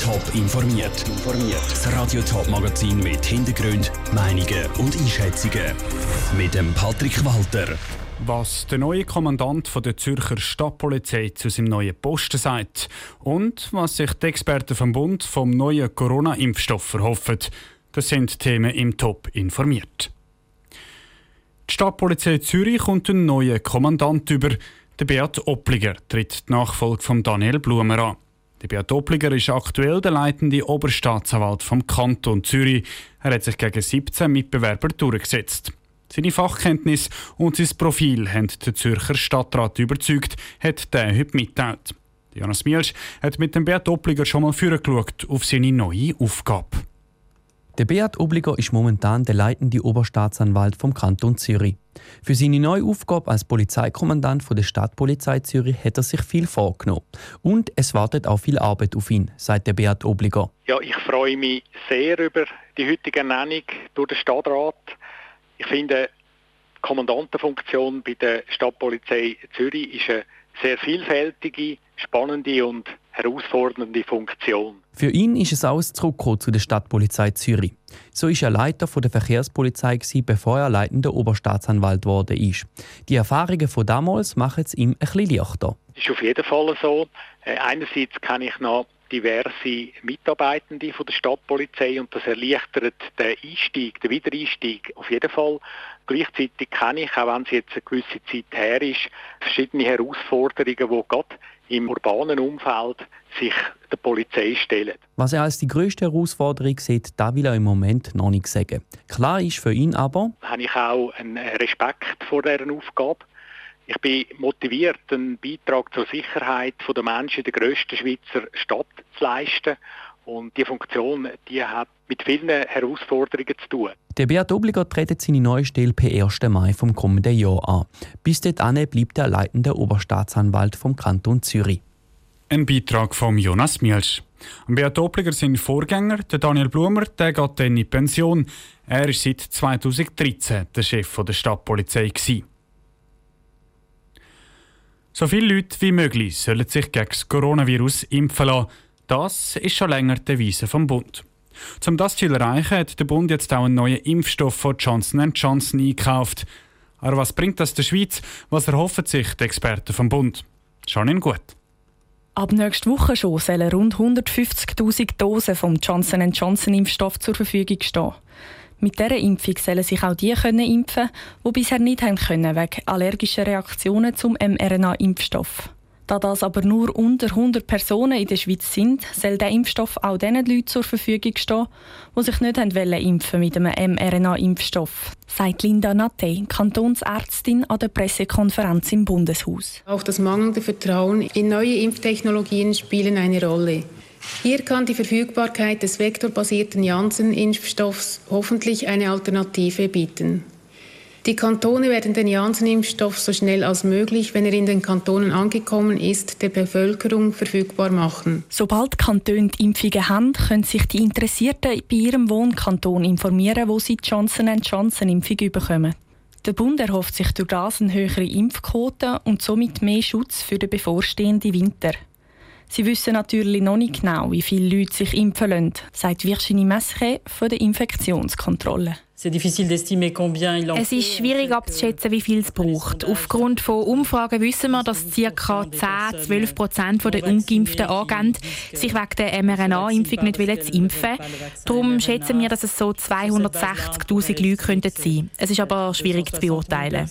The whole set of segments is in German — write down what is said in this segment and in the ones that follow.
Top informiert. Das Radio Top Magazin mit Hintergrund, Meinungen und Einschätzungen mit dem Patrick Walter. Was der neue Kommandant von der Zürcher Stadtpolizei zu seinem neuen Posten sagt und was sich die Experten vom Bund vom neuen Corona-Impfstoff erhoffen, das sind Themen im Top informiert. Die Stadtpolizei Zürich kommt einen neuen Kommandant über. Der Beat Oppliger tritt die Nachfolge von Daniel Blumer an. Der Beat Oppliger ist aktuell der leitende Oberstaatsanwalt vom Kanton Zürich. Er hat sich gegen 17 Mitbewerber durchgesetzt. Seine Fachkenntnis und sein Profil haben den Zürcher Stadtrat überzeugt, hat der heute mitteilt. Jonas Mielsch hat mit dem Beat Oppliger schon mal vorgeschaut auf seine neue Aufgabe. Der Beat Obliger ist momentan der leitende Oberstaatsanwalt vom Kanton Zürich. Für seine neue Aufgabe als Polizeikommandant der Stadtpolizei Zürich hat er sich viel vorgenommen. Und es wartet auch viel Arbeit auf ihn, sagt der Beat Obliger. Ja, ich freue mich sehr über die heutige Ernennung durch den Stadtrat. Ich finde, die Kommandantenfunktion bei der Stadtpolizei Zürich ist eine sehr vielfältige, spannende und herausfordernde Funktion. Für ihn ist es auch ein Zurückkommen zu der Stadtpolizei Zürich. So ist er Leiter der Verkehrspolizei, bevor er leitender Oberstaatsanwalt wurde. Die Erfahrungen von damals machen es ihm ein bisschen leichter. Das ist auf jeden Fall so. Äh, einerseits kann ich noch diverse Mitarbeitende von der Stadtpolizei und das erleichtert den Einstieg, den Wiedereinstieg auf jeden Fall. Gleichzeitig kann ich, auch wenn es jetzt eine gewisse Zeit her ist, verschiedene Herausforderungen, die gerade im urbanen Umfeld sich der Polizei stellen. Was er als die größte Herausforderung sieht, da will er im Moment noch nicht sagen. Klar ist für ihn aber, habe ich auch einen Respekt vor dieser Aufgabe. Ich bin motiviert, einen Beitrag zur Sicherheit der Menschen in der grössten Schweizer Stadt zu leisten. Und die Funktion die hat mit vielen Herausforderungen zu tun. Der Beat Obliger tritt seine neue Stelle per 1. Mai vom kommenden Jahr an. Bis dahin bleibt er leitender Oberstaatsanwalt vom Kanton Zürich. Ein Beitrag von Jonas Mielsch. Beat Obliger, sein Vorgänger, der Daniel Blumer, der geht dann in Pension. Er war seit 2013 der Chef der Stadtpolizei. Gewesen. So viele Leute wie möglich sollen sich gegen das Coronavirus impfen lassen. Das ist schon länger die Devise vom Bund. Um das Ziel zu erreichen, hat der Bund jetzt auch einen neuen Impfstoff von Johnson Johnson eingekauft. Aber was bringt das der Schweiz? Was erhoffen sich die Experten vom Bund? Schon in gut. Ab nächster Woche schon sollen rund 150.000 Dosen vom Johnson Johnson Impfstoff zur Verfügung stehen. Mit dieser Impfung sollen sich auch die können impfen die bisher nicht haben können wegen allergischer Reaktionen zum mRNA-Impfstoff. Da das aber nur unter 100 Personen in der Schweiz sind, soll der Impfstoff auch den Leuten zur Verfügung stehen, die sich nicht haben impfen mit einem mRNA-Impfstoff, sagt Linda Natte, Kantonsärztin an der Pressekonferenz im Bundeshaus. Auch das mangelnde Vertrauen in neue Impftechnologien spielen eine Rolle. Hier kann die Verfügbarkeit des vektorbasierten Janssen-Impfstoffs hoffentlich eine Alternative bieten. Die Kantone werden den Janssen-Impfstoff so schnell als möglich, wenn er in den Kantonen angekommen ist, der Bevölkerung verfügbar machen. Sobald Kantone die Impfungen haben, können sich die Interessierten bei ihrem Wohnkanton informieren, wo sie die Johnson Johnson-Impfung bekommen. Der Bund erhofft sich durch das eine höhere Impfquote und somit mehr Schutz für den bevorstehenden Winter. Sie wissen natürlich noch nicht genau, wie viele Leute sich impfen lassen, sagt Virginie Messeret von der Infektionskontrolle. Es ist schwierig abzuschätzen, wie viel es braucht. Aufgrund von Umfragen wissen wir, dass ca. 10-12 Prozent der Ungeimpften angeben, sich wegen der mRNA-Impfung nicht zu impfen. Darum schätzen wir, dass es so 260.000 Leute könnten sein. Es ist aber schwierig zu beurteilen.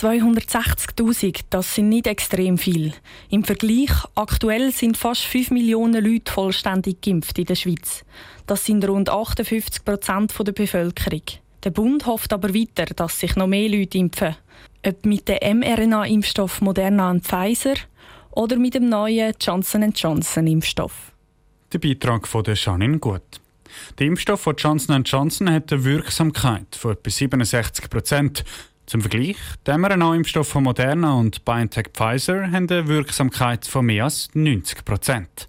260.000, das sind nicht extrem viel. Im Vergleich, aktuell sind fast 5 Millionen Leute vollständig geimpft in der Schweiz. Das sind rund 58 Prozent der Bevölkerung. Der Bund hofft aber weiter, dass sich noch mehr Leute impfen. Ob mit dem mRNA-Impfstoff Moderna und Pfizer oder mit dem neuen Johnson Johnson-Impfstoff. Der Beitrag von der Janine Gut. Der Impfstoff von Johnson Johnson hat eine Wirksamkeit von etwa 67 Prozent. Zum Vergleich, der mRNA-Impfstoff von Moderna und BioNTech Pfizer haben eine Wirksamkeit von mehr als 90 Prozent.